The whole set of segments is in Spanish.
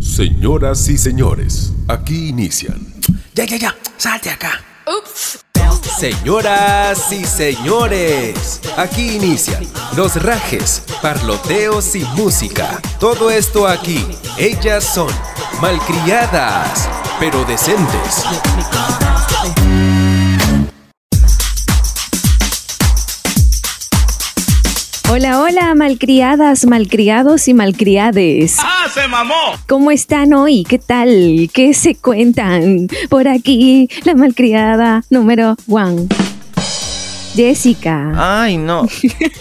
Señoras y señores, aquí inician. Ya, ya, ya, salte acá. Señoras y señores, aquí inician los rajes, parloteos y música. Todo esto aquí. Ellas son malcriadas, pero decentes. Hola, hola, malcriadas, malcriados y malcriades. ¡Ah, se mamó! ¿Cómo están hoy? ¿Qué tal? ¿Qué se cuentan? Por aquí, la malcriada número one. Jessica. Ay, no.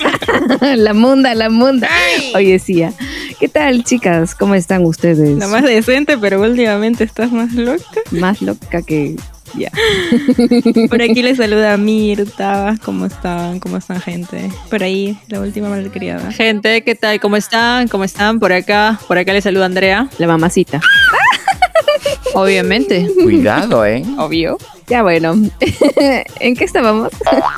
la munda, la munda. Hoy decía. ¿Qué tal, chicas? ¿Cómo están ustedes? La más decente, pero últimamente estás más loca. Más loca que ya. Por aquí les saluda Mirta. ¿Cómo están? ¿Cómo están, gente? Por ahí, la última malcriada. Gente, ¿qué tal? ¿Cómo están? ¿Cómo están? Por acá, por acá les saluda Andrea. La mamacita. Obviamente. Cuidado, ¿eh? Obvio. Ya bueno, ¿en qué estábamos?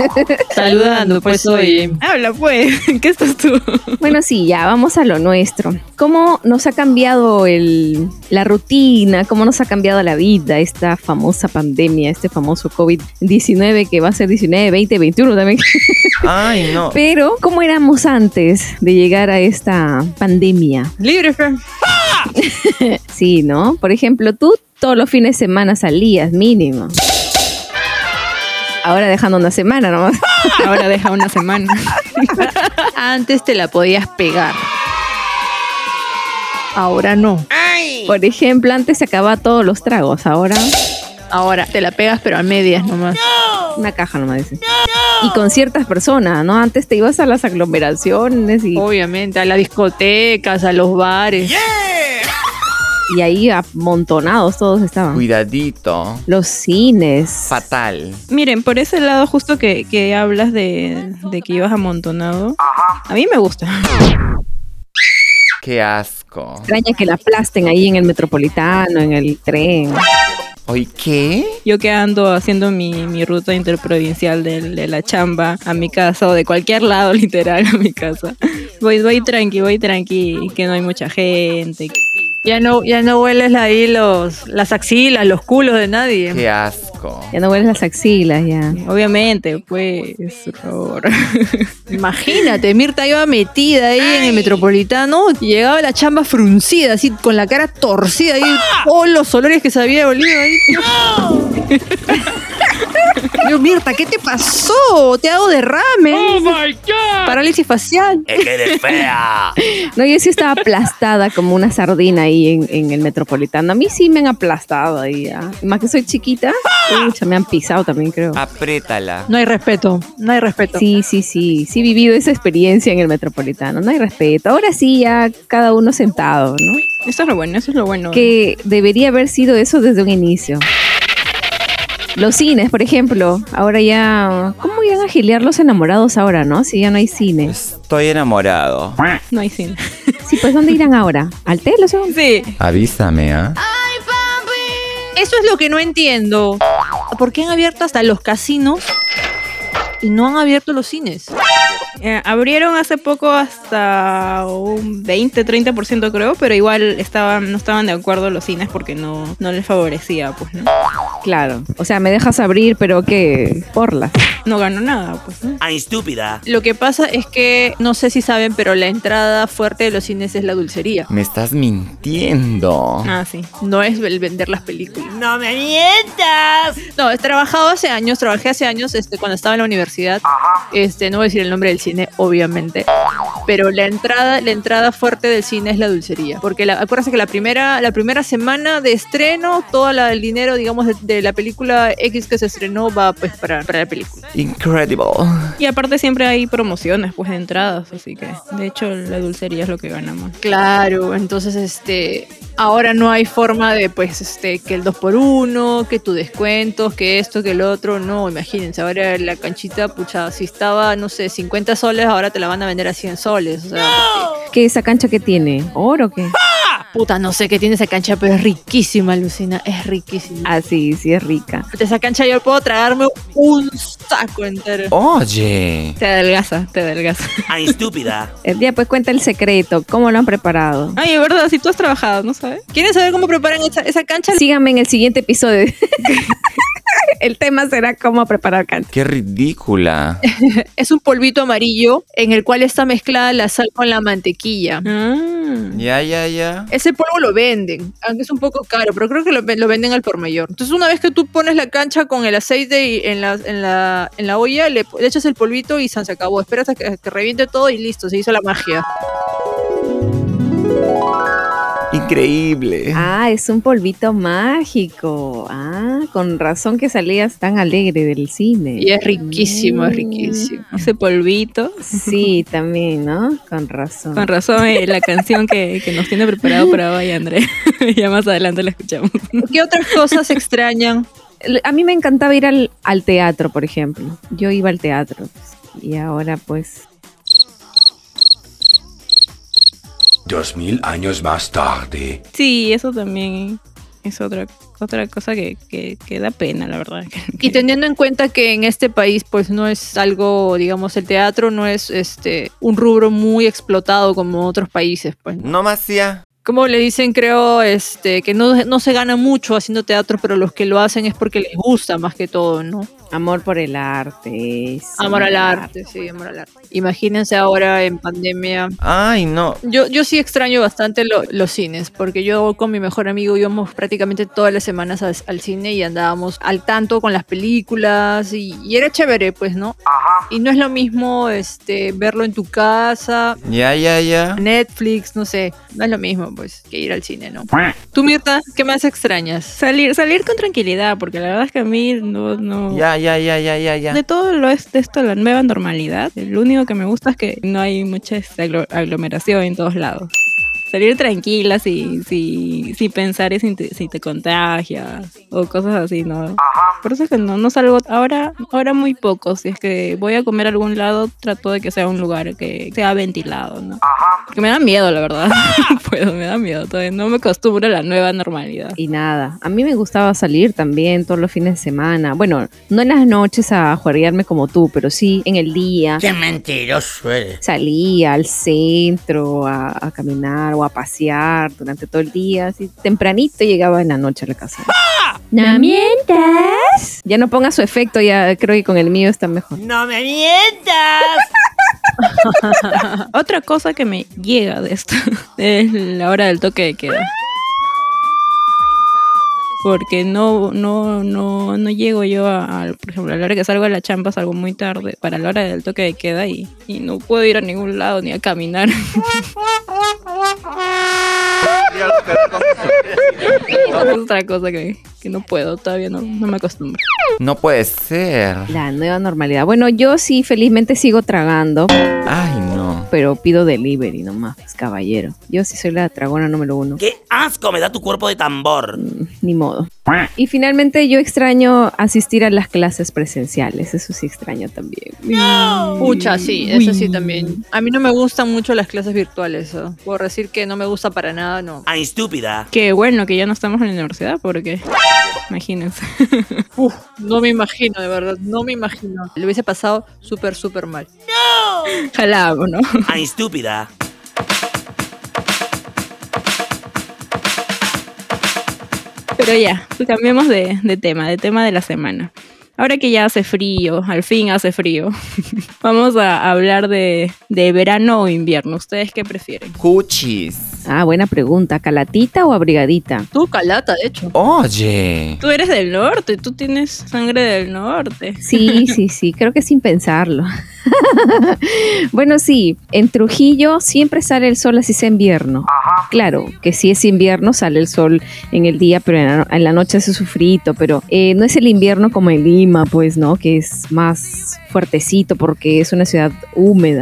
Saludando, pues hoy. Habla pues, ¿qué estás tú? Bueno, sí, ya vamos a lo nuestro. ¿Cómo nos ha cambiado el, la rutina? ¿Cómo nos ha cambiado la vida esta famosa pandemia, este famoso COVID-19 que va a ser 19, 20, 21 también? Ay, no. Pero, ¿cómo éramos antes de llegar a esta pandemia? Libre, Fran. sí, ¿no? Por ejemplo, tú todos los fines de semana salías, mínimo. Ahora dejando una semana nomás. Ahora deja una semana. Antes te la podías pegar. Ahora no. Por ejemplo, antes se acababa todos los tragos, ahora Ahora te la pegas, pero a medias nomás. una caja nomás dice. Y con ciertas personas, ¿no? Antes te ibas a las aglomeraciones y, Obviamente, a las discotecas, a los bares. Y ahí amontonados todos estaban. Cuidadito. Los cines. Fatal. Miren, por ese lado justo que, que hablas de, de que ibas amontonado, a mí me gusta. Qué asco. Extraña que la aplasten ahí en el metropolitano, en el tren. ¿Oye qué? Yo que ando haciendo mi, mi ruta interprovincial de, de la chamba a mi casa o de cualquier lado literal a mi casa. Voy, voy tranqui, voy tranqui, que no hay mucha gente. Ya no, ya no hueles ahí los, las axilas, los culos de nadie. Qué asco. Ya no hueles las axilas, ya. Obviamente, pues, horror. Imagínate, Mirta iba metida ahí en el metropolitano y llegaba la chamba fruncida, así con la cara torcida ahí, todos los olores que se había olido ahí. Dios, Mirta, ¿qué te pasó? Te hago derrame. Oh my God. Parálisis facial. Es que eres fea. No, yo sí estaba aplastada como una sardina ahí en, en el metropolitano. A mí sí me han aplastado ahí, ya. Y Más que soy chiquita, pucha, me han pisado también, creo. Apriétala. No hay respeto, no hay respeto. Sí, sí, sí, sí he vivido esa experiencia en el metropolitano, no hay respeto. Ahora sí, ya cada uno sentado, ¿no? Eso es lo bueno, eso es lo bueno. Que debería haber sido eso desde un inicio. Los cines, por ejemplo, ahora ya... ¿Cómo iban a gilear los enamorados ahora, no? Si ya no hay cine. Estoy enamorado. No hay cine. Sí, pues ¿dónde irán ahora? ¿Al telo, según? Sí. Avísame, ¿ah? Eso es lo que no entiendo. ¿Por qué han abierto hasta los casinos y no han abierto los cines? Eh, abrieron hace poco hasta un 20-30% creo, pero igual estaban, no estaban de acuerdo los cines porque no, no les favorecía, pues, ¿no? Claro. O sea, me dejas abrir, pero ¿qué? Porla. No ganó nada, pues, ¿no? Ay, estúpida. Lo que pasa es que, no sé si saben, pero la entrada fuerte de los cines es la dulcería. Me estás mintiendo. Ah, sí. No es el vender las películas. ¡No me mientas! No, he trabajado hace años, trabajé hace años este, cuando estaba en la universidad. Este, no voy a decir el nombre del cine, obviamente. Pero la entrada, la entrada fuerte del cine es la dulcería. Porque la, acuérdense que la primera, la primera semana de estreno, todo la- el dinero, digamos, de, de la película X que se estrenó va pues para, para la película. Incredible. Y aparte siempre hay promociones, pues, de entradas, así que, de hecho, la dulcería es lo que gana más. Claro, entonces este ahora no hay forma de pues este que el 2 por 1 que tu descuentos, que esto, que el otro, no, imagínense, ahora la canchita pucha, si estaba no sé, 50 soles, ahora te la van a vender a 100 soles, o sea, porque- ¿Qué esa cancha que tiene? ¿Oro o qué? Puta, no sé qué tiene esa cancha, pero es riquísima, Lucina. Es riquísima. Ah, sí, sí es rica. De esa cancha yo puedo tragarme un saco entero. Oye. Te adelgaza, te adelgaza. Ay, estúpida. El día pues cuenta el secreto, cómo lo han preparado. Ay, es verdad, si tú has trabajado, ¿no sabes? ¿Quieren saber cómo preparan esa, esa cancha? Síganme en el siguiente episodio. el tema será cómo preparar cancha. Qué ridícula. Es un polvito amarillo en el cual está mezclada la sal con la mantequilla. Ah. Ya, ya, ya. Ese polvo lo venden, aunque es un poco caro, pero creo que lo, lo venden al por mayor. Entonces, una vez que tú pones la cancha con el aceite y en la, en la, en la olla, le, le echas el polvito y se acabó. Esperas a que, que reviente todo y listo, se hizo la magia. Increíble. Ah, es un polvito mágico. Ah, con razón que salías tan alegre del cine. Y es riquísimo, es riquísimo. Ese polvito. Sí, también, ¿no? Con razón. Con razón, eh, la canción que, que nos tiene preparado para hoy, André. ya más adelante la escuchamos. ¿Qué otras cosas extrañan? A mí me encantaba ir al, al teatro, por ejemplo. Yo iba al teatro. Y ahora pues... Dos mil años más tarde. Sí, eso también es otra, otra cosa que, que, que da pena, la verdad. Y teniendo en cuenta que en este país pues no es algo, digamos, el teatro no es este un rubro muy explotado como otros países, pues. No más ya. Como le dicen, creo, este, que no, no se gana mucho haciendo teatro, pero los que lo hacen es porque les gusta más que todo, ¿no? Amor por el arte. sí. Amor al arte, sí, amor al arte. Imagínense ahora en pandemia. Ay, no. Yo, yo sí extraño bastante lo- los cines, porque yo con mi mejor amigo íbamos prácticamente todas las semanas al, al cine y andábamos al tanto con las películas y, y era chévere, pues, ¿no? Y no es lo mismo este, verlo en tu casa, Ya, ya, ya. Netflix, no sé, no es lo mismo, pues, que ir al cine, ¿no? Tú, Mirta, ¿qué más extrañas? Salir, salir con tranquilidad, porque la verdad es que a mí no, no, Ya, ya, ya, ya, ya, ya. De todo lo es de esto, la nueva normalidad, lo único que me gusta es que no hay mucha aglo- aglomeración en todos lados. Salir tranquila sin, sin, sin pensar en si te, si te contagias o cosas así, ¿no? Por eso es que no, no salgo ahora, ahora muy poco. Si es que voy a comer a algún lado, trato de que sea un lugar que sea ventilado, ¿no? Porque me da miedo, la verdad. No puedo, me da miedo. Todavía no me acostumbro a la nueva normalidad. Y nada, a mí me gustaba salir también todos los fines de semana. Bueno, no en las noches a jueguearme como tú, pero sí en el día. Qué mentiroso eres. Salía al centro a, a caminar o a pasear durante todo el día. Así tempranito llegaba en la noche a la casa. ¿No mientas? Ya no ponga su efecto, ya creo que con el mío está mejor. ¡No me mientas! Otra cosa que me llega de esto es la hora del toque de queda. Porque no, no, no, no llego yo a, a- por ejemplo, a la hora que salgo de la chamba salgo muy tarde para la hora del toque de queda y, y no puedo ir a ningún lado ni a caminar. es otra cosa que, que no puedo, todavía no, no me acostumbro. No puede ser. La nueva normalidad. Bueno, yo sí felizmente sigo tragando, Ay, no. Pero pido delivery nomás, pues, caballero. Yo sí soy la dragona número uno. ¡Qué asco me da tu cuerpo de tambor! Ni modo. Y finalmente yo extraño asistir a las clases presenciales. Eso sí extraño también. Pucha, sí, eso sí también. A mí no me gustan mucho las clases virtuales. ¿no? Puedo decir que no me gusta para nada, no. ¡Ay, estúpida! Qué bueno que ya no estamos en la universidad porque, imagínense. Uf, no me imagino, de verdad, no me imagino. Le hubiese pasado súper, súper mal. Jalamos, ¿no? ¡Ay, estúpida! Pero ya, cambiemos de, de tema, de tema de la semana. Ahora que ya hace frío, al fin hace frío, vamos a hablar de, de verano o invierno. ¿Ustedes qué prefieren? Cuchis. Ah, buena pregunta. ¿Calatita o abrigadita? Tú, calata, de hecho. Oye. Tú eres del norte, tú tienes sangre del norte. Sí, sí, sí, creo que sin pensarlo. bueno, sí, en Trujillo siempre sale el sol así sea invierno. Claro, que si es invierno sale el sol en el día, pero en la, en la noche hace su frito, pero eh, no es el invierno como en Lima, pues, ¿no? Que es más fuertecito porque es una ciudad húmeda.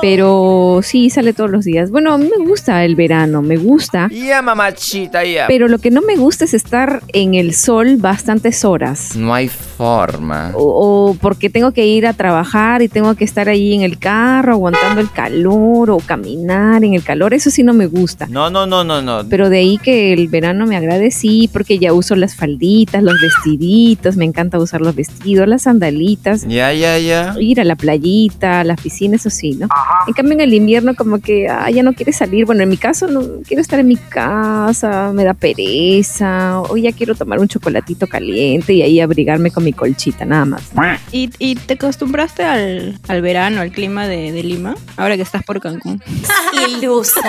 Pero sí, sale todos los días. Bueno, a mí me gusta el verano, me gusta. Ya, mamachita, ya. Pero lo que no me gusta es estar en el sol bastantes horas. No hay forma. o, o porque tengo que ir a trabajar y tengo que estar ahí en el carro aguantando el calor o caminar en el calor, eso sí no me gusta. No, no, no, no, no. Pero de ahí que el verano me agrade, sí, porque ya uso las falditas, los vestiditos, me encanta usar los vestidos, las sandalitas, Ya, ya, ya. ir a la playita, a la piscina, eso sí, ¿no? En cambio en el invierno como que ah, ya no quiere salir, bueno, en mi caso no quiero estar en mi casa, me da pereza, o ya quiero tomar un chocolatito caliente y ahí abrigarme con mi colchita, nada más. ¿Y, y te acostumbraste al, al verano, al clima de, de Lima? Ahora que estás por Cancún. Ilusa.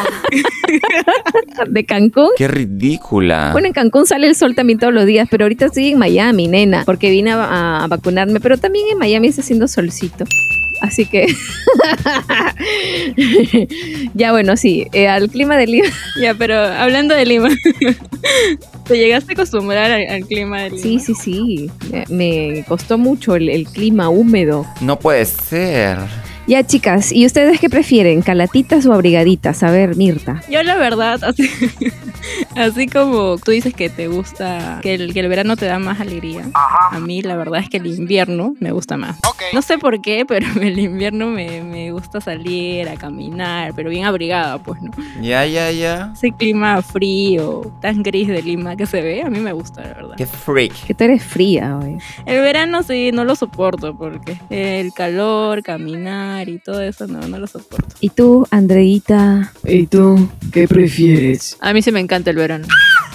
De Cancún. Qué ridícula. Bueno, en Cancún sale el sol también todos los días, pero ahorita estoy en Miami, nena, porque vine a, a vacunarme, pero también en Miami está haciendo solcito. Así que ya bueno, sí, eh, al clima de Lima. Ya, pero hablando de Lima, ¿te llegaste a acostumbrar al, al clima de Lima? Sí, sí, sí. Me, costó mucho el, el clima húmedo. No puede ser. Ya, chicas, ¿y ustedes qué prefieren? ¿Calatitas o abrigaditas? A ver, Mirta. Yo la verdad, así, así como tú dices que te gusta, que el, que el verano te da más alegría, a mí la verdad es que el invierno me gusta más. No sé por qué, pero el invierno me, me gusta salir a caminar, pero bien abrigada, pues, ¿no? Ya, ya, ya. Ese clima frío, tan gris de Lima que se ve, a mí me gusta, la verdad. Qué freak. Que tú eres fría hoy. El verano sí, no lo soporto porque el calor, caminar y todo eso, no, no lo soporto. ¿Y tú, Andreita? ¿Y tú qué prefieres? A mí sí me encanta el verano.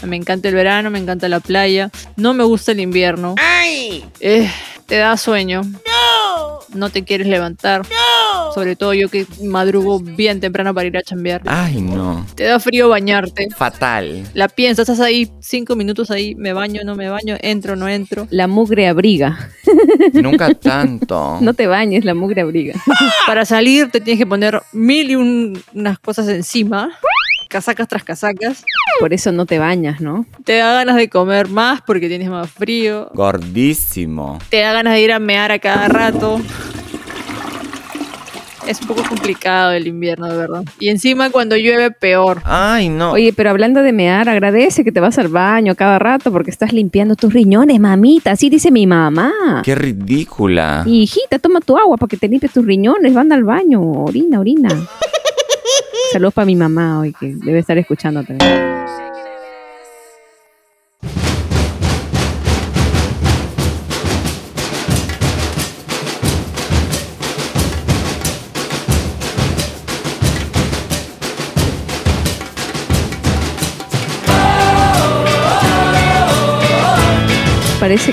Me encanta el verano, me encanta la playa. No me gusta el invierno. ¡Ay! Eh, te da sueño. ¡No! No te quieres levantar. ¡No! Sobre todo yo que madrugo bien temprano para ir a chambear. Ay, no. Te da frío bañarte. Fatal. La piensas, estás ahí cinco minutos ahí, me baño, no me baño, entro, no entro. La mugre abriga. Nunca tanto. No te bañes, la mugre abriga. Para salir te tienes que poner mil y un- unas cosas encima. Casacas tras casacas. Por eso no te bañas, ¿no? Te da ganas de comer más porque tienes más frío. Gordísimo. Te da ganas de ir a mear a cada rato. Es un poco complicado el invierno, de verdad. Y encima cuando llueve, peor. Ay, no. Oye, pero hablando de mear, agradece que te vas al baño cada rato porque estás limpiando tus riñones, mamita. Así dice mi mamá. Qué ridícula. Hijita, toma tu agua para que te limpies tus riñones. Van al baño. Orina, orina. Saludos para mi mamá hoy que debe estar escuchando también.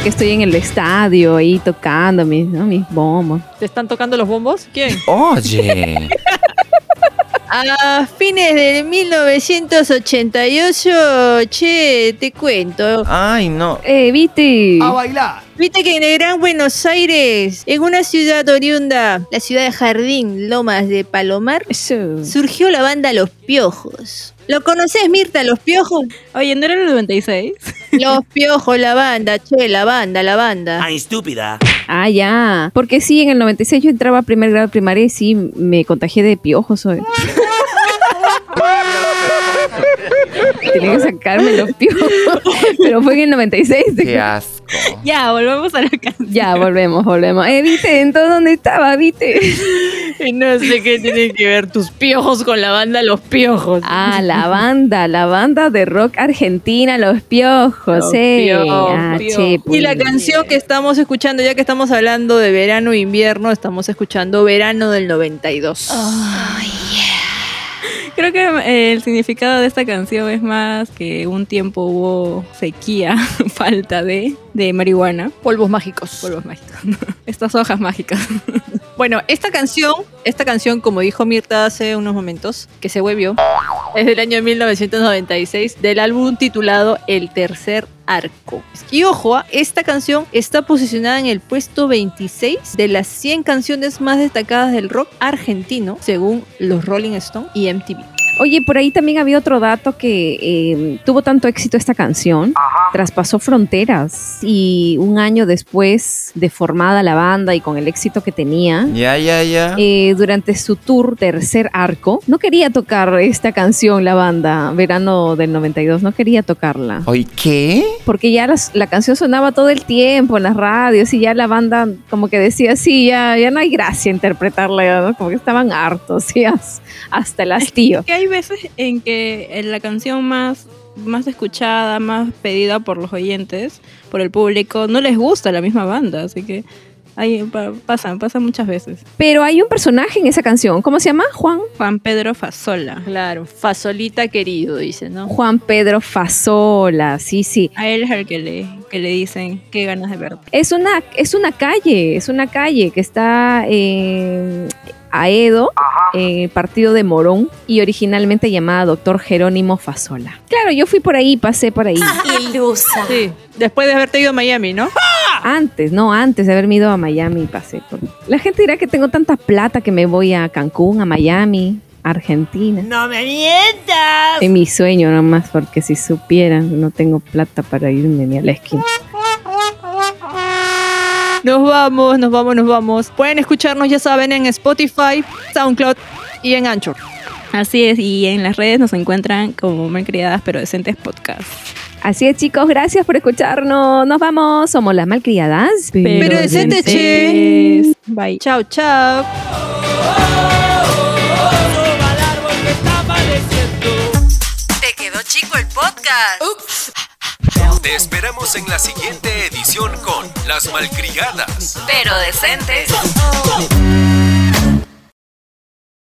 Que estoy en el estadio ahí tocando mis, ¿no? mis bombos. ¿Te están tocando los bombos? ¿Quién? Oye. A fines de 1988, che, te cuento. Ay, no. Eh, ¿viste? bailar! Viste que en el Gran Buenos Aires, en una ciudad oriunda, la ciudad de Jardín, Lomas de Palomar, surgió la banda Los Piojos. ¿Lo conoces, Mirta, Los Piojos? Oye, ¿no era el 96? Los Piojos, la banda, che, la banda, la banda. ¡Ay, estúpida! Ah, ya. Porque sí, en el 96 yo entraba a primer grado de primaria y sí me contagié de piojos hoy. Tenía que sacarme los piojos. Pero fue en el 96. Qué asco. Ya, volvamos a la canción. Ya, volvemos, volvemos. Eh, viste, entonces dónde estaba, viste. No sé qué tienen que ver tus piojos con la banda Los Piojos. Ah, la banda, la banda de rock argentina, Los Piojos, Los eh. Piojos, Ah, Piojos. che, Y pues. la canción que estamos escuchando, ya que estamos hablando de verano e invierno, estamos escuchando Verano del 92. Creo que eh, el significado de esta canción es más que un tiempo hubo sequía, falta de, de marihuana. Polvos mágicos. Polvos mágicos. Estas hojas mágicas. Bueno, esta canción, esta canción, como dijo Mirta hace unos momentos, que se huevió, es del año 1996, del álbum titulado El Tercer Arco. Y ojo, ah, esta canción está posicionada en el puesto 26 de las 100 canciones más destacadas del rock argentino, según los Rolling Stone y MTV. Oye, por ahí también había otro dato que eh, tuvo tanto éxito esta canción, traspasó fronteras y un año después de formada la banda y con el éxito que tenía, Ya, ya, ya. eh, durante su tour Tercer Arco, no quería tocar esta canción la banda, verano del 92, no quería tocarla. Oye, ¿qué? Porque ya las- la canción sonaba todo el tiempo en las radios y ya la banda como que decía, sí, ya, ya no hay gracia interpretarla, ya, ¿no? como que estaban hartos, ya, hasta el hastío. Hay veces en que eh, la canción más, más escuchada, más pedida por los oyentes, por el público, no les gusta la misma banda, así que ahí pa- pasan, pasan muchas veces. Pero hay un personaje en esa canción, ¿cómo se llama? Juan. Juan Pedro Fasola. Claro, Fasolita querido, dice, ¿no? Juan Pedro Fasola, sí, sí. A él es el que le, que le dicen qué ganas de verte. Es una, es una calle, es una calle que está en Aedo, en el partido de Morón, y originalmente llamada Doctor Jerónimo Fasola. Claro, yo fui por ahí, pasé por ahí. Sí, después de haberte ido a Miami, ¿no? Antes, no, antes de haberme ido a Miami, pasé por... La gente dirá que tengo tanta plata que me voy a Cancún, a Miami, a Argentina. ¡No me mientas! En mi sueño nomás, porque si supieran, no tengo plata para irme ni a la esquina. Nos vamos, nos vamos, nos vamos. Pueden escucharnos, ya saben, en Spotify, SoundCloud y en Anchor. Así es, y en las redes nos encuentran como Malcriadas pero Decentes Podcast. Así es, chicos, gracias por escucharnos. Nos vamos, somos las malcriadas. Pero decente, che. Bye. Chao, chao. Te quedó chico el podcast. Te esperamos en la siguiente edición con Las Malcriadas. Pero decentes.